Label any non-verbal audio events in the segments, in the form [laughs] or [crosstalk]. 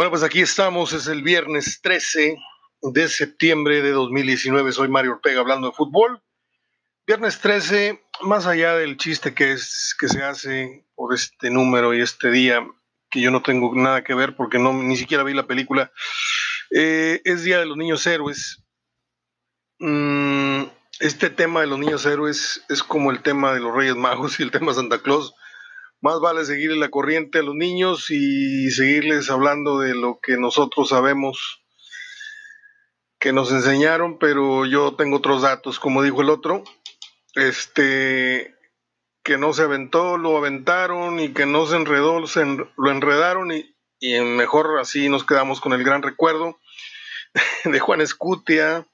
Bueno, pues aquí estamos, es el viernes 13 de septiembre de 2019. Soy Mario Ortega hablando de fútbol. Viernes 13, más allá del chiste que es que se hace por este número y este día, que yo no tengo nada que ver porque no ni siquiera vi la película, eh, es Día de los Niños Héroes. Mm, este tema de los niños héroes es como el tema de los Reyes Magos y el tema de Santa Claus más vale seguirle la corriente a los niños y seguirles hablando de lo que nosotros sabemos que nos enseñaron, pero yo tengo otros datos, como dijo el otro, este que no se aventó, lo aventaron y que no se enredó, lo enredaron y, y mejor así nos quedamos con el gran recuerdo [laughs] de Juan Escutia.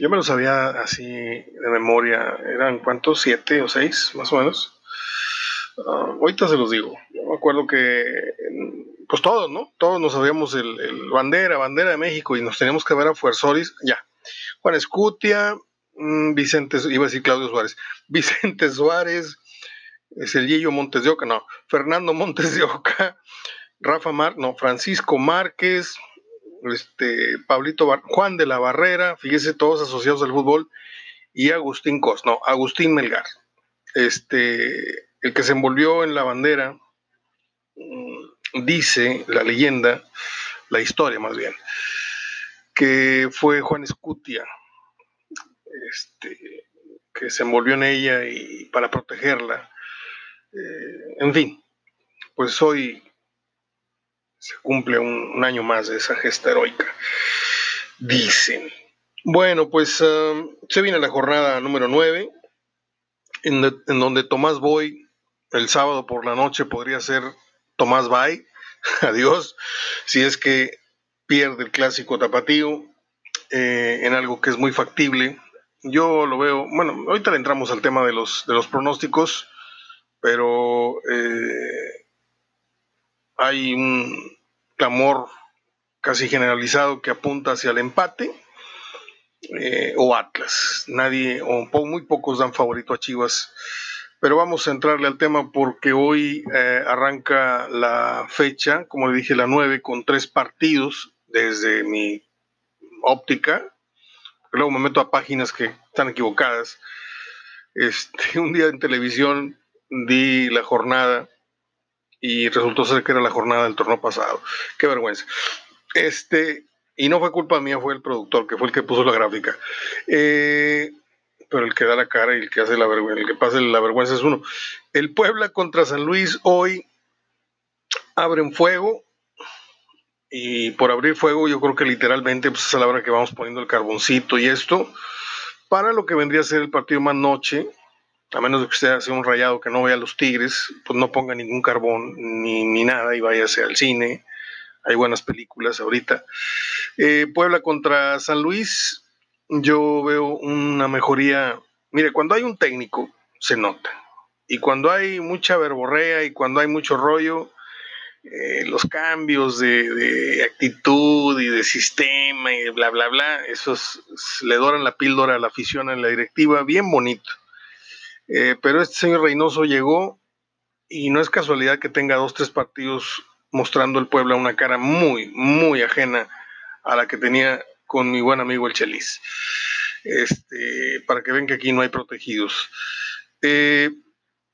Yo me lo sabía así de memoria, eran cuántos, siete o seis, más o menos Ah, ahorita se los digo. Yo me acuerdo que, pues todos, ¿no? Todos nos sabíamos el, bandera, bandera de México y nos teníamos que ver a Fuerzoris, ya. Juan Escutia, mm, Vicente, iba a decir Claudio Suárez, [laughs] Vicente Suárez, Sergillo Montes de Oca, no, Fernando Montes de Oca, Rafa Mar, no, Francisco Márquez, este, Pablito Juan de la Barrera, fíjese, todos asociados al fútbol, y Agustín Cos, no, Agustín Melgar. Este, el que se envolvió en la bandera, mm, dice la leyenda, la historia más bien, que fue Juan Escutia, este, que se envolvió en ella y para protegerla. Eh, en fin, pues hoy se cumple un, año más de esa gesta heroica, dicen. Bueno, pues ah, se viene la jornada número 9, en, en donde Tomás Boy el sábado por la noche podría ser Tomás Bay, [laughs] adiós, si es que pierde el clásico tapatío eh, en algo que es muy factible. Yo lo veo, bueno, ahorita le entramos al tema de los, de los pronósticos, pero eh, hay un clamor casi generalizado que apunta hacia el empate eh, o Atlas. Nadie, o muy pocos dan favorito a Chivas pero vamos a entrarle al tema porque hoy eh, arranca la fecha, como le dije, la 9, con tres partidos desde mi óptica. Luego me meto a páginas que están equivocadas. Este, [laughs] un día en televisión di la jornada y resultó ser que era la jornada del torneo pasado. Qué vergüenza. Este, y no fue culpa mía, fue el productor, que fue el que puso la gráfica. Eh, pero el que da la cara y el que hace la vergüenza, el que pase la vergüenza es uno. El Puebla contra San Luis hoy abren fuego y por abrir fuego yo creo que literalmente pues, es a la hora que vamos poniendo el carboncito y esto para lo que vendría a ser el partido más noche, a menos de que usted haga un rayado que no vea a los Tigres, pues no ponga ningún carbón ni, ni nada y váyase al cine. Hay buenas películas ahorita. Eh, Puebla contra San Luis, yo veo una mejoría. Mire, cuando hay un técnico, se nota. Y cuando hay mucha verborrea y cuando hay mucho rollo, eh, los cambios de, actitud y de sistema y bla, bla, bla, esos le doran la píldora a la afición, a la directiva, bien bonito. Eh, pero este señor Reynoso llegó y no es casualidad que tenga dos, tres partidos mostrando el pueblo una cara muy, muy ajena a la que tenía con mi buen amigo el Chelis, este, para que ven que aquí no hay protegidos. Eh,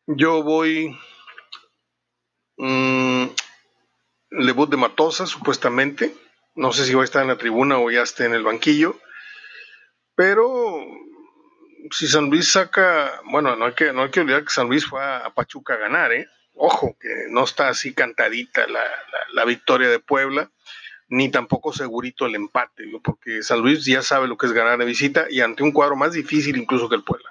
yo voy mmm, de Matosa, supuestamente. No sé si va a estar en la tribuna o ya esté en el banquillo. Pero si San Luis saca, bueno, no hay que, no hay que olvidar que San Luis fue a, Pachuca a ganar, ¿eh? Ojo, que no está así cantadita la victoria de Puebla ni tampoco segurito el empate, porque San Luis ya sabe lo que es ganar de visita y ante un cuadro más difícil incluso que el Puebla.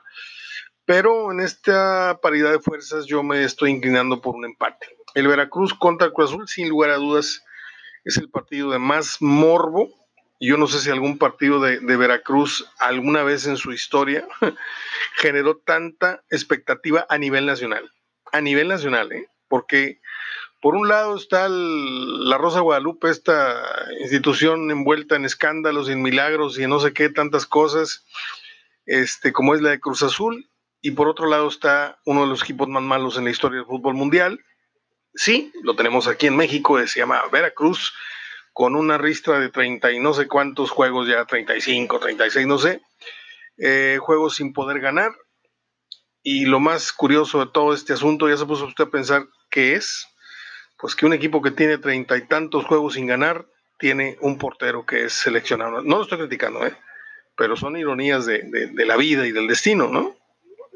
Pero en esta paridad de fuerzas yo me estoy inclinando por un empate. El Veracruz contra Cruz Azul, sin lugar a dudas, es el partido de más morbo. Yo no sé si algún partido de, de Veracruz alguna vez en su historia [laughs] generó tanta expectativa a nivel nacional. A nivel nacional, ¿eh? porque por un lado está la Rosa Guadalupe, esta institución envuelta en escándalos, en milagros y en no sé qué tantas cosas, este, como es la de Cruz Azul, y por otro lado está uno de los equipos más malos en la historia del fútbol mundial. Sí, lo tenemos aquí en México, se llama Veracruz, con una ristra de 30 y no sé cuántos juegos, ya 35, 36, no sé, eh, juegos sin poder ganar. Y lo más curioso de todo este asunto, ya se puso usted a pensar qué es, pues que un equipo que tiene treinta y tantos juegos sin ganar tiene un portero que es seleccionado. No lo estoy criticando, ¿eh? pero son ironías de, de la vida y del destino, ¿no?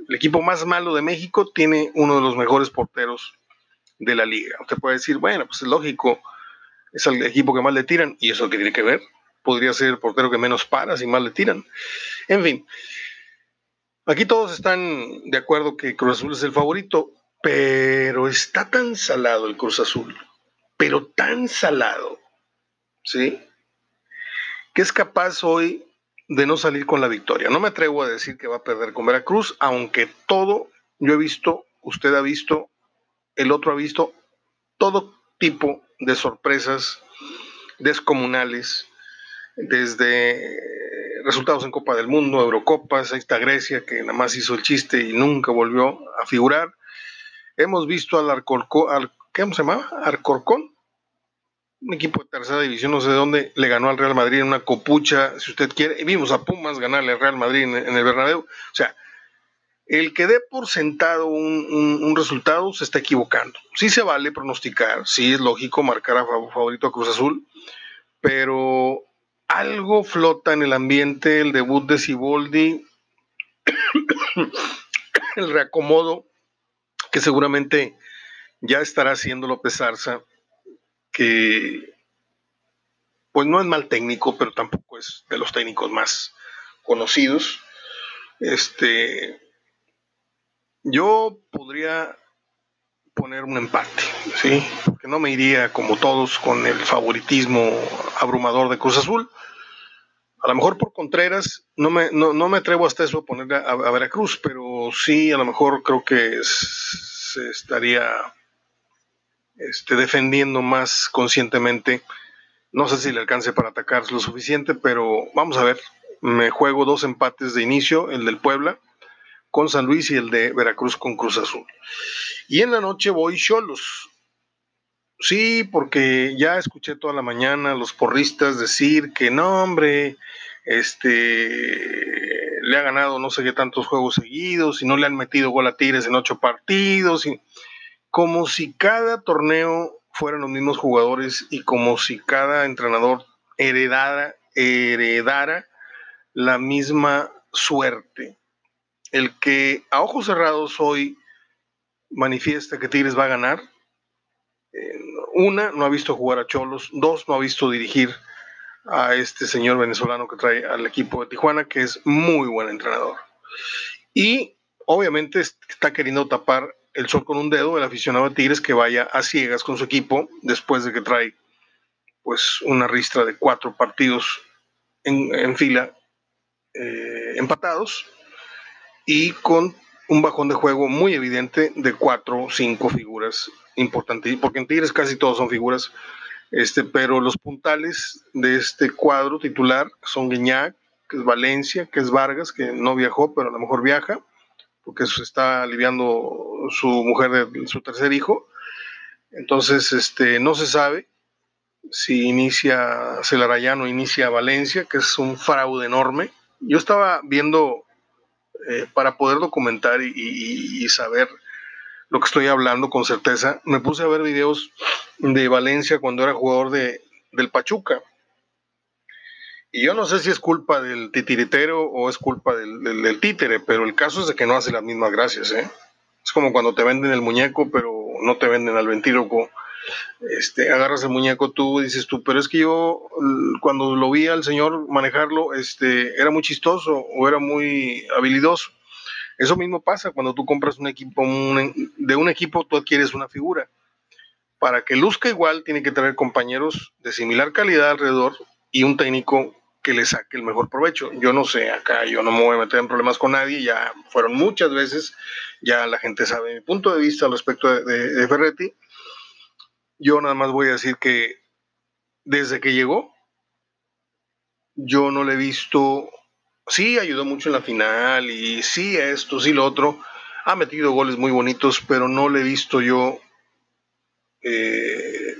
El equipo más malo de México tiene uno de los mejores porteros de la liga. Usted puede decir, bueno, pues es lógico, es el equipo que más le tiran, y eso que tiene que ver, podría ser el portero que menos para si más le tiran. En fin, aquí todos están de acuerdo que Cruz Azul es el favorito, pero está tan salado el Cruz Azul, pero tan salado, ¿sí? Que es capaz hoy de no salir con la victoria. No me atrevo a decir que va a perder con Veracruz, aunque todo, yo he visto, usted ha visto, el otro ha visto, todo tipo de sorpresas descomunales, desde resultados en Copa del Mundo, Eurocopas, ahí está Grecia, que nada más hizo el chiste y nunca volvió a figurar. Hemos visto al Arcorcón, al, ¿qué se llamaba? Arcorcón, un equipo de tercera división, no sé de dónde, le ganó al Real Madrid en una copucha, si usted quiere. Vimos a Pumas ganarle al Real Madrid en, el Bernabéu. O sea, el que dé por sentado un, resultado se está equivocando. Sí se vale pronosticar, sí es lógico marcar a favorito a Cruz Azul, pero algo flota en el ambiente, el debut de Siboldi, [coughs] el reacomodo que seguramente ya estará haciendo López Arza, que pues no es mal técnico, pero tampoco es de los técnicos más conocidos. Este, yo podría poner un empate, ¿sí? Que no me iría como todos con el favoritismo abrumador de Cruz Azul. A lo mejor por Contreras, no me, no, me atrevo hasta eso a poner a, Veracruz, pero sí, a lo mejor creo que se estaría este, defendiendo más conscientemente. No sé si le alcance para atacar lo suficiente, pero vamos a ver. Me juego dos empates de inicio, el del Puebla con San Luis y el de Veracruz con Cruz Azul. Y en la noche voy Cholos. Sí, porque ya escuché toda la mañana los porristas decir que no, hombre, este le ha ganado no sé qué tantos juegos seguidos y no le han metido gol a Tigres en ocho partidos, y, como si cada torneo fueran los mismos jugadores y como si cada entrenador heredara, heredara la misma suerte. El que a ojos cerrados hoy manifiesta que Tigres va a ganar, una, no ha visto jugar a Cholos, dos, no ha visto dirigir a este señor venezolano que trae al equipo de Tijuana, que es muy buen entrenador. Y obviamente está queriendo tapar el sol con un dedo el aficionado de Tigres que vaya a ciegas con su equipo después de que trae pues una ristra de cuatro partidos en, fila eh, empatados y con un bajón de juego muy evidente de cuatro o cinco figuras importantes, porque en Tigres casi todos son figuras, este, pero los puntales de este cuadro titular son Guiñac, que es Valencia, que es Vargas, que no viajó, pero a lo mejor viaja, porque se está aliviando su mujer de su tercer hijo. Entonces, este, no se sabe si inicia Celarayán o inicia Valencia, que es un fraude enorme. Yo estaba viendo eh, para poder documentar y, saber lo que estoy hablando con certeza, me puse a ver videos de Valencia cuando era jugador de, del Pachuca. Y yo no sé si es culpa del titiritero o es culpa del, títere, pero el caso es que no hace las mismas gracias. ¿eh? Es como cuando te venden el muñeco, pero no te venden al ventíloco este, agarras el muñeco tú, dices tú, pero es que yo cuando lo vi al señor manejarlo, este, era muy chistoso o era muy habilidoso. Eso mismo pasa cuando tú compras un equipo, de un equipo tú adquieres una figura. Para que luzca igual, tiene que tener compañeros de similar calidad alrededor y un técnico que le saque el mejor provecho. Yo no sé, acá yo no me voy a meter en problemas con nadie, ya fueron muchas veces, ya la gente sabe mi punto de vista al respecto de, de Ferretti yo nada más voy a decir que desde que llegó, yo no le he visto, sí ayudó mucho en la final y sí esto, sí lo otro, ha metido goles muy bonitos, pero no le he visto yo eh,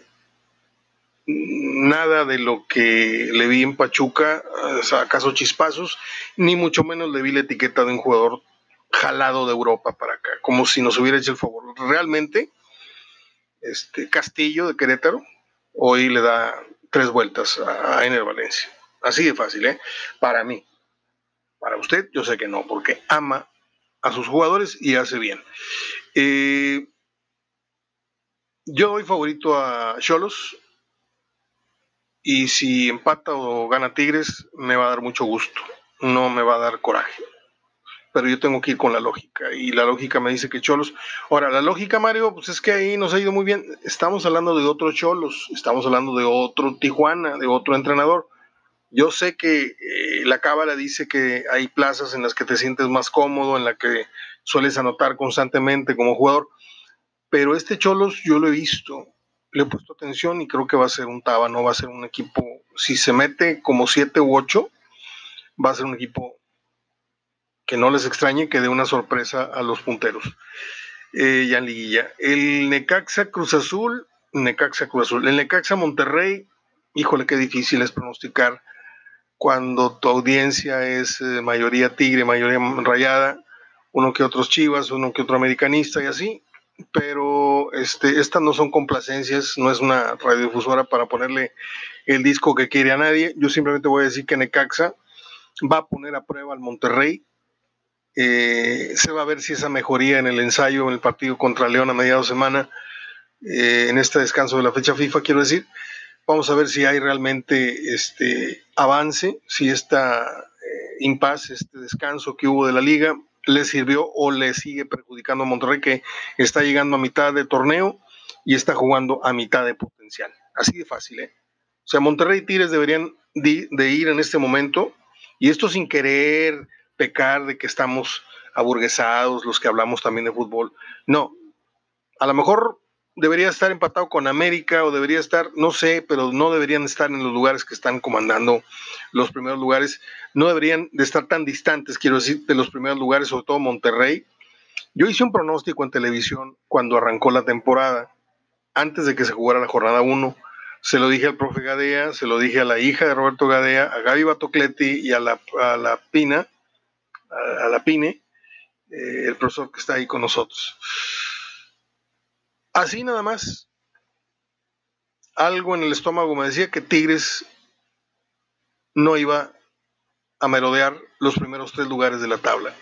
nada de lo que le vi en Pachuca, acaso chispazos, ni mucho menos le vi la etiqueta de un jugador jalado de Europa para acá, como si nos hubiera hecho el favor. Realmente, este Castillo de Querétaro hoy le da tres vueltas a, Ener Valencia. Así de fácil, ¿eh? Para mí. Para usted, yo sé que no, porque ama a sus jugadores y hace bien. Eh, yo doy favorito a Cholos. Y si empata o gana Tigres, me va a dar mucho gusto. No me va a dar coraje. Pero yo tengo que ir con la lógica. Y la lógica me dice que Cholos. Ahora, la lógica, Mario, pues es que ahí nos ha ido muy bien. Estamos hablando de otro Cholos. Estamos hablando de otro Tijuana, de otro entrenador. Yo sé que eh, la cábala dice que hay plazas en las que te sientes más cómodo, en las que sueles anotar constantemente como jugador pero este Cholos yo lo he visto, le he puesto atención y creo que va a ser un Taba, no va a ser un equipo, si se mete como 7 u 8, va a ser un equipo que no les extrañe, que dé una sorpresa a los punteros. Eh, ya en liguilla. El Necaxa Cruz Azul, Necaxa Cruz Azul. El Necaxa Monterrey, híjole, qué difícil es pronosticar cuando tu audiencia es eh, mayoría tigre, mayoría rayada, uno que otros chivas, uno que otro americanista y así pero este, estas no son complacencias, no es una radiodifusora para ponerle el disco que quiere a nadie. Yo simplemente voy a decir que Necaxa va a poner a prueba al Monterrey. Eh, se va a ver si esa mejoría en el ensayo en el partido contra León a mediados de semana, eh, en este descanso de la fecha FIFA, quiero decir. Vamos a ver si hay realmente este avance, si esta eh, impasse, este descanso que hubo de la liga, le sirvió o le sigue perjudicando a Monterrey que está llegando a mitad de torneo y está jugando a mitad de potencial. Así de fácil, ¿eh? O sea, Monterrey y Tigres deberían de, ir en este momento y esto sin querer pecar de que estamos aburguesados, los que hablamos también de fútbol. No, a lo mejor debería estar empatado con América o debería estar, no sé, pero no deberían estar en los lugares que están comandando los primeros lugares. No deberían de estar tan distantes, quiero decir, de los primeros lugares, sobre todo Monterrey. Yo hice un pronóstico en televisión cuando arrancó la temporada, antes de que se jugara la jornada 1. Se lo dije al profe Gadea, se lo dije a la hija de Roberto Gadea, a Gaby Batocleti y a la, la Pina, a, la Pine, eh, el profesor que está ahí con nosotros. Así nada más. Algo en el estómago me decía que Tigres no iba a merodear los primeros tres lugares de la tabla.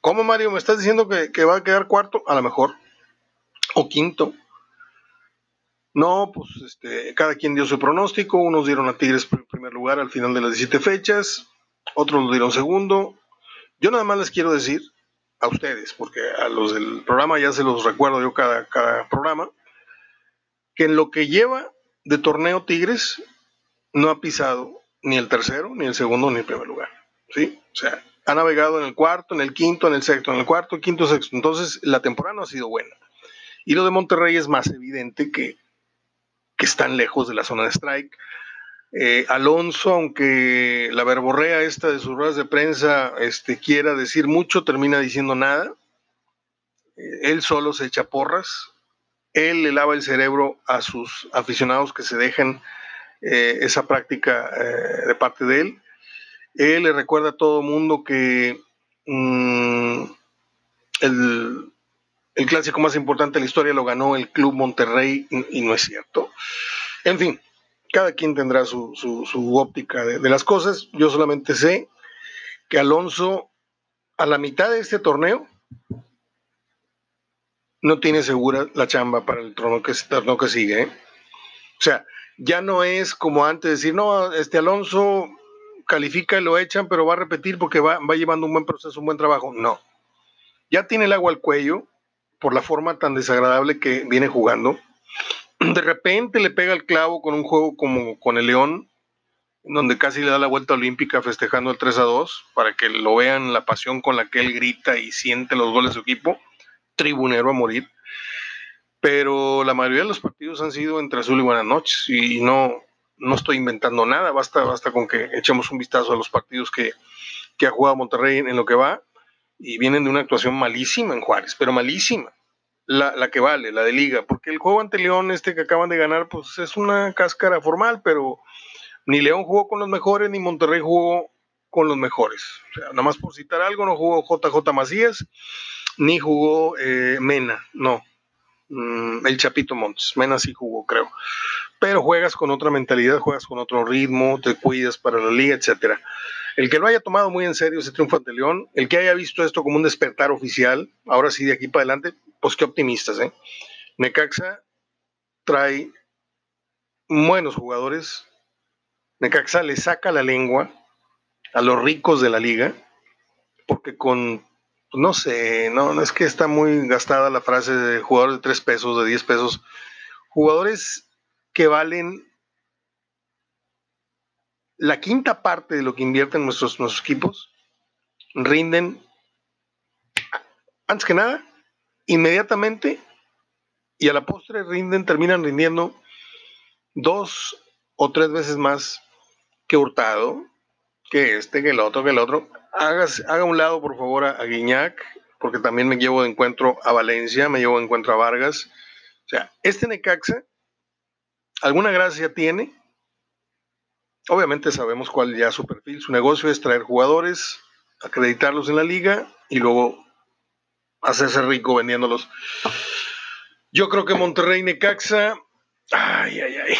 ¿Cómo, Mario? ¿Me estás diciendo que, va a quedar cuarto? A lo mejor. O quinto. No, pues este, cada quien dio su pronóstico. Unos dieron a Tigres primer lugar al final de las 17 fechas. Otros lo dieron segundo. Yo nada más les quiero decir a ustedes, porque a los del programa ya se los recuerdo yo cada, cada programa, que en lo que lleva de torneo Tigres no ha pisado ni el tercero, ni el segundo, ni el primer lugar. ¿sí? O sea, ha navegado en el cuarto, en el quinto, en el sexto, en el cuarto, quinto, sexto. Entonces, la temporada no ha sido buena. Y lo de Monterrey es más evidente que, que están lejos de la zona de strike. Eh, Alonso, aunque la verborrea esta de sus ruedas de prensa este, quiera decir mucho, termina diciendo nada. Eh, él solo se echa porras. Él le lava el cerebro a sus aficionados que se dejan eh, esa práctica de parte de él. Él le recuerda a todo mundo que mm, el, clásico más importante de la historia lo ganó el Club Monterrey y no es cierto. En fin, cada quien tendrá su, óptica de, las cosas. Yo solamente sé que Alonso, a la mitad de este torneo, no tiene segura la chamba para el trono que, torneo que sigue. ¿eh? O sea, ya no es como antes decir, no, este Alonso califica y lo echan, pero va a repetir porque va, va llevando un buen proceso, un buen trabajo. No. Ya tiene el agua al cuello por la forma tan desagradable que viene jugando [clears throat] de repente le pega el clavo con un juego como con el León, donde casi le da la vuelta olímpica festejando el 3 a 2, para que lo vean la pasión con la que él grita y siente los goles de su equipo, tribunero a morir. Pero la mayoría de los partidos han sido entre azul y buenas noches, y no, no estoy inventando nada, basta, basta con que echemos un vistazo a los partidos que, que ha jugado Monterrey en lo que va, y vienen de una actuación malísima en Juárez, pero malísima la, la, que vale, la de liga, porque el juego ante León, este que acaban de ganar, pues es una cáscara formal, pero ni León jugó con los mejores, ni Monterrey jugó con los mejores. O sea, nada más por citar algo, no jugó JJ Macías, ni jugó eh, Mena, no. Mm, el Chapito Montes, Mena sí jugó, creo. Pero juegas con otra mentalidad, juegas con otro ritmo, te cuidas para la liga, etcétera. El que lo haya tomado muy en serio ese triunfo ante León, el que haya visto esto como un despertar oficial, ahora sí de aquí para adelante, pues qué optimistas, ¿eh? Necaxa trae buenos jugadores. Necaxa le saca la lengua a los ricos de la liga, porque con, no sé, no, no es que está muy gastada la frase de jugadores de 3 pesos, de 10 pesos, jugadores que valen la quinta parte de lo que invierten nuestros, nuestros equipos, rinden, antes que nada, inmediatamente y a la postre rinden, terminan rindiendo dos o tres veces más que Hurtado, que este, que el otro, que el otro. haga un lado, por favor, a, Guiñac, porque también me llevo de encuentro a Valencia, me llevo de encuentro a Vargas. O sea, este Necaxa, alguna gracia tiene. Obviamente sabemos cuál ya su perfil. Su negocio es traer jugadores, acreditarlos en la liga y luego hacerse rico vendiéndolos. Yo creo que Monterrey Necaxa. Ay, ay, ay.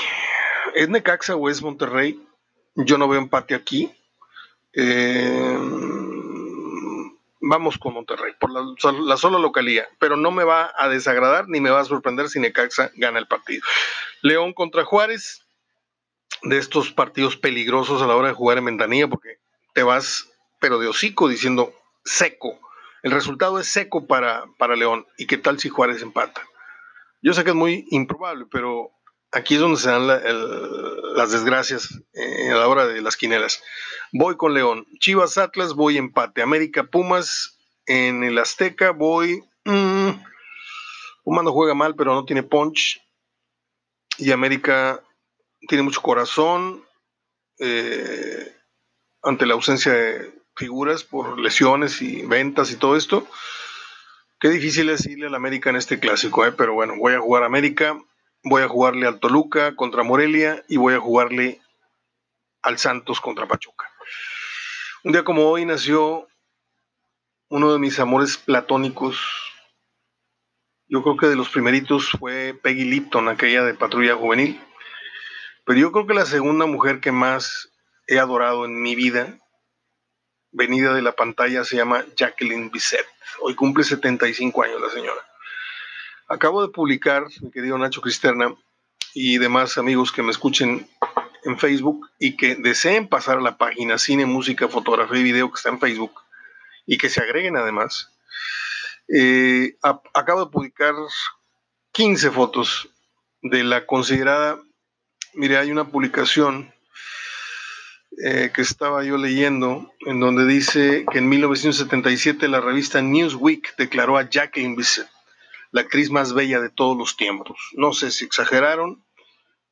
¿Es Necaxa o es Monterrey? Yo no veo empate aquí. Eh, vamos con Monterrey, por la, la, sola localía, pero no me va a desagradar ni me va a sorprender si Necaxa gana el partido. León contra Juárez, de estos partidos peligrosos a la hora de jugar en ventanilla, porque te vas, pero de hocico, diciendo seco. El resultado es seco para, para León. ¿Y qué tal si Juárez empata? Yo sé que es muy improbable, pero aquí es donde se dan las desgracias eh, a la hora de las quinelas. Voy con León. Chivas Atlas, voy empate. América Pumas en el Azteca, voy. Mmm, Pumas no juega mal, pero no tiene punch. Y América tiene mucho corazón. Eh, ante la ausencia de figuras por lesiones y ventas y todo esto. Qué difícil es irle al América en este clásico, ¿eh? pero bueno, voy a jugar América voy a jugarle al Toluca contra Morelia y voy a jugarle al Santos contra Pachuca. Un día como hoy nació uno de mis amores platónicos. Yo creo que de los primeritos fue Peggy Lipton, aquella de Patrulla Juvenil. Pero yo creo que la segunda mujer que más he adorado en mi vida, venida de la pantalla, se llama Jacqueline Bisset. Hoy cumple 75 años la señora. Acabo de publicar, mi querido Nacho Cristerna, y demás amigos que me escuchen en Facebook y que deseen pasar a la página Cine, Música, Fotografía y Video que está en Facebook y que se agreguen además. Eh, acabo de publicar 15 fotos de la considerada, mire, hay una publicación eh, que estaba yo leyendo en donde dice que en 1977 la revista Newsweek declaró a Jacqueline Bisset la actriz más bella de todos los tiempos. No sé si exageraron,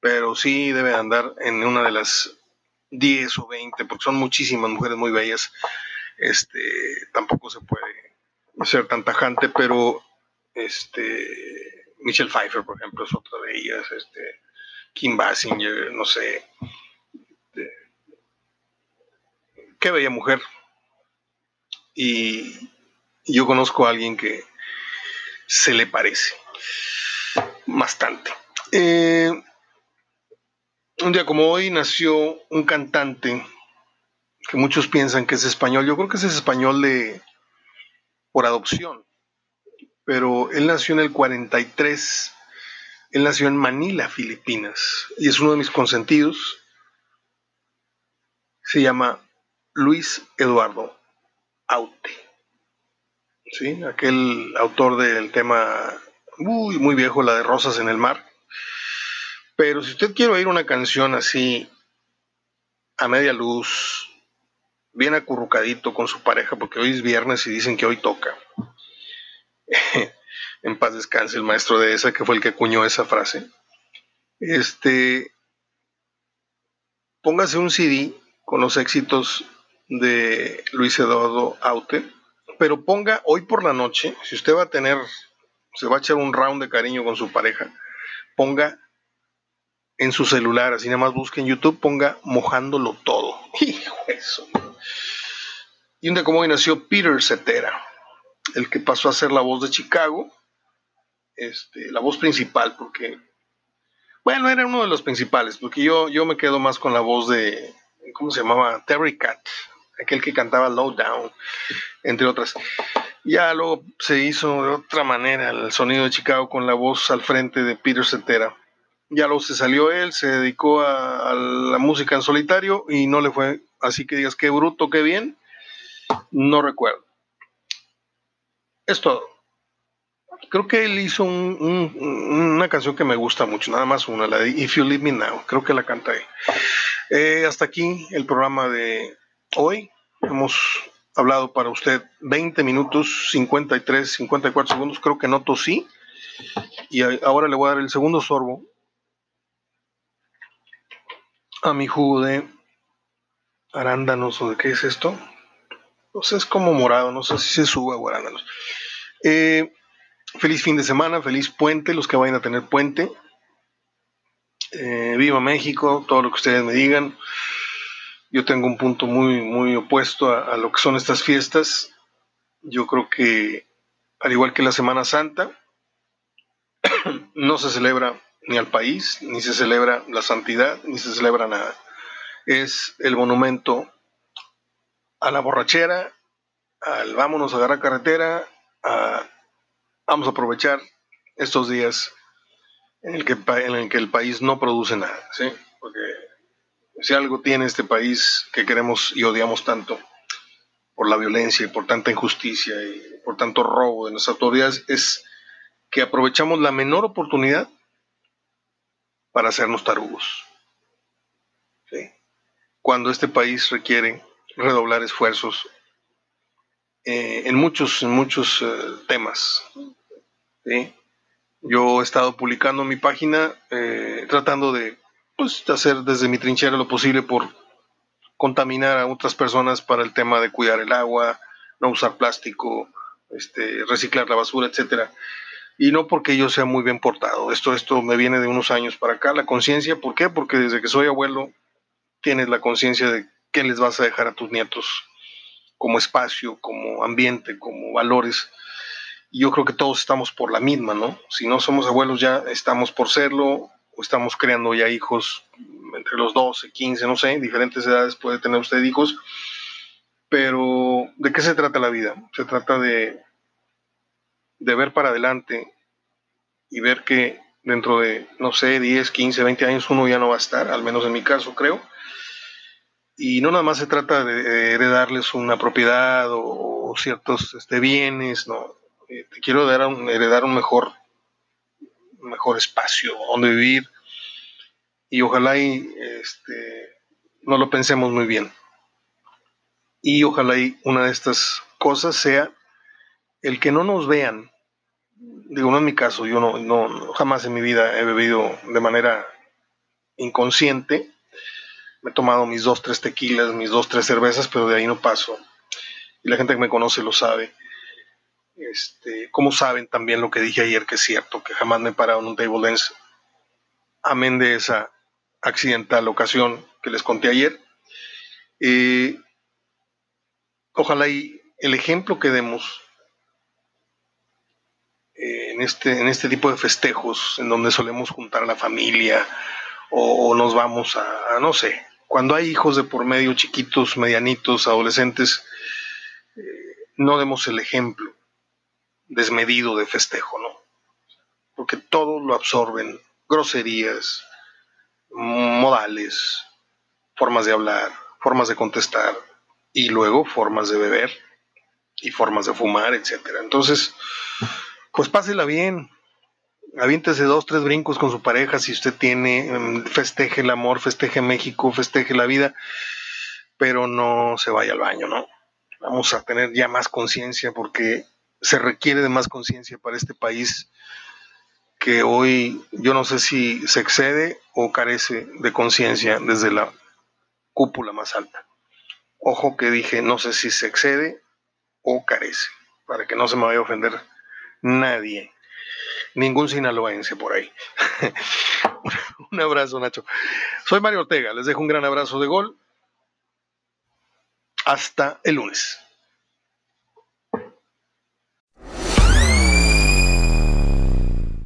pero sí debe andar en una de las 10 o 20, porque son muchísimas mujeres muy bellas. Este, tampoco se puede ser tan tajante, pero este, Michelle Pfeiffer, por ejemplo, es otra de ellas. Este, Kim Basinger, no sé. Este, qué bella mujer. Y yo conozco a alguien que, se le parece bastante. Eh, un día como hoy nació un cantante que muchos piensan que es español. Yo creo que es español de por adopción, pero él nació en el 43. Él nació en Manila, Filipinas, y es uno de mis consentidos. Se llama Luis Eduardo Aute. ¿sí? aquel autor del tema muy, muy viejo, la de Rosas en el Mar. Pero si usted quiere oír una canción así, a media luz, bien acurrucadito con su pareja, porque hoy es viernes y dicen que hoy toca. [laughs] en paz descanse el maestro de esa, que fue el que acuñó esa frase. Este, póngase un CD con los éxitos de Luis Eduardo Aute pero ponga hoy por la noche, si usted va a tener se va a echar un round de cariño con su pareja, ponga en su celular, así nada más busque en YouTube, ponga mojándolo todo. [laughs] Hijo eso. Y un día como hoy nació Peter Cetera, el que pasó a ser la voz de Chicago, este, la voz principal, porque, bueno, era uno de los principales, porque yo, yo me quedo más con la voz de, ¿cómo se llamaba? Terry Cat, aquel que cantaba Low Down, entre otras. Ya luego se hizo de otra manera el sonido de Chicago con la voz al frente de Peter Cetera. Ya luego se salió él, se dedicó a, la música en solitario y no le fue así que digas qué bruto, qué bien. No recuerdo. Es todo. Creo que él hizo una canción que me gusta mucho, nada más una, la de If You Leave Me Now. Creo que la canta él. Eh, hasta aquí el programa de hoy. Hemos hablado para usted 20 minutos, 53, 54 segundos. Creo que no tosí. Y ahora le voy a dar el segundo sorbo a mi jugo de arándanos o de qué es esto. Pues es como morado, no sé si se sube o arándanos. Eh, feliz fin de semana, feliz puente, los que vayan a tener puente. Eh, viva México, todo lo que ustedes me digan. Yo tengo un punto muy, muy opuesto a, lo que son estas fiestas. Yo creo que, al igual que la Semana Santa, no se celebra ni al país, ni se celebra la santidad, ni se celebra nada. Es el monumento a la borrachera, al vámonos a agarrar carretera, a, vamos a aprovechar estos días en el, que, en el que el país no produce nada, ¿sí? Porque si algo tiene este país que queremos y odiamos tanto por la violencia y por tanta injusticia y por tanto robo de nuestras autoridades, es que aprovechamos la menor oportunidad para hacernos tarugos. Cuando este país requiere redoblar esfuerzos eh, en muchos, en muchos eh, temas. Yo he estado publicando mi página eh, tratando de pues, hacer desde mi trinchera lo posible por contaminar a otras personas para el tema de cuidar el agua, no usar plástico, este, reciclar la basura, etcétera. Y no porque yo sea muy bien portado. Esto, esto me viene de unos años para acá. La conciencia, ¿por qué? Porque desde que soy abuelo tienes la conciencia de qué les vas a dejar a tus nietos como espacio, como ambiente, como valores. Y yo creo que todos estamos por la misma, ¿no? Si no somos abuelos ya estamos por serlo, estamos creando ya hijos entre los 12, 15, no sé, diferentes edades puede tener usted hijos, pero ¿de qué se trata la vida? Se trata de, de ver para adelante y ver que dentro de, no sé, 10, 15, 20 años uno ya no va a estar, al menos en mi caso creo. Y no nada más se trata de heredarles una propiedad o, ciertos este, bienes, no. Eh, te quiero dar heredar un mejor mejor espacio donde vivir y ojalá y este, no lo pensemos muy bien. Y ojalá y una de estas cosas sea el que no nos vean. Digo, no en mi caso, yo no, no jamás en mi vida he bebido de manera inconsciente. Me he tomado mis dos, tres tequilas, mis dos, tres cervezas, pero de ahí no paso. Y la gente que me conoce lo sabe. Este, como saben también lo que dije ayer, que es cierto, que jamás me he parado en un table dance, amén de esa accidental ocasión que les conté ayer. Eh, ojalá y el ejemplo que demos eh, en, este, en este tipo de festejos, en donde solemos juntar a la familia o, nos vamos a, no sé, cuando hay hijos de por medio, chiquitos, medianitos, adolescentes, eh, no demos el ejemplo desmedido de festejo, ¿no? Porque todo lo absorben groserías, modales, formas de hablar, formas de contestar y luego formas de beber y formas de fumar, etcétera. Entonces, pues pásela bien, aviéntese dos, tres brincos con su pareja si usted tiene, em, festeje el amor, festeje México, festeje la vida, pero no se vaya al baño, ¿no? Vamos a tener ya más conciencia porque se requiere de más conciencia para este país que hoy yo no sé si se excede o carece de conciencia desde la cúpula más alta. Ojo que dije, no sé si se excede o carece, para que no se me vaya a ofender nadie. ningún sinaloense por ahí. [laughs] un abrazo, Nacho. Soy Mario Ortega, les dejo un gran abrazo de gol. Hasta el lunes.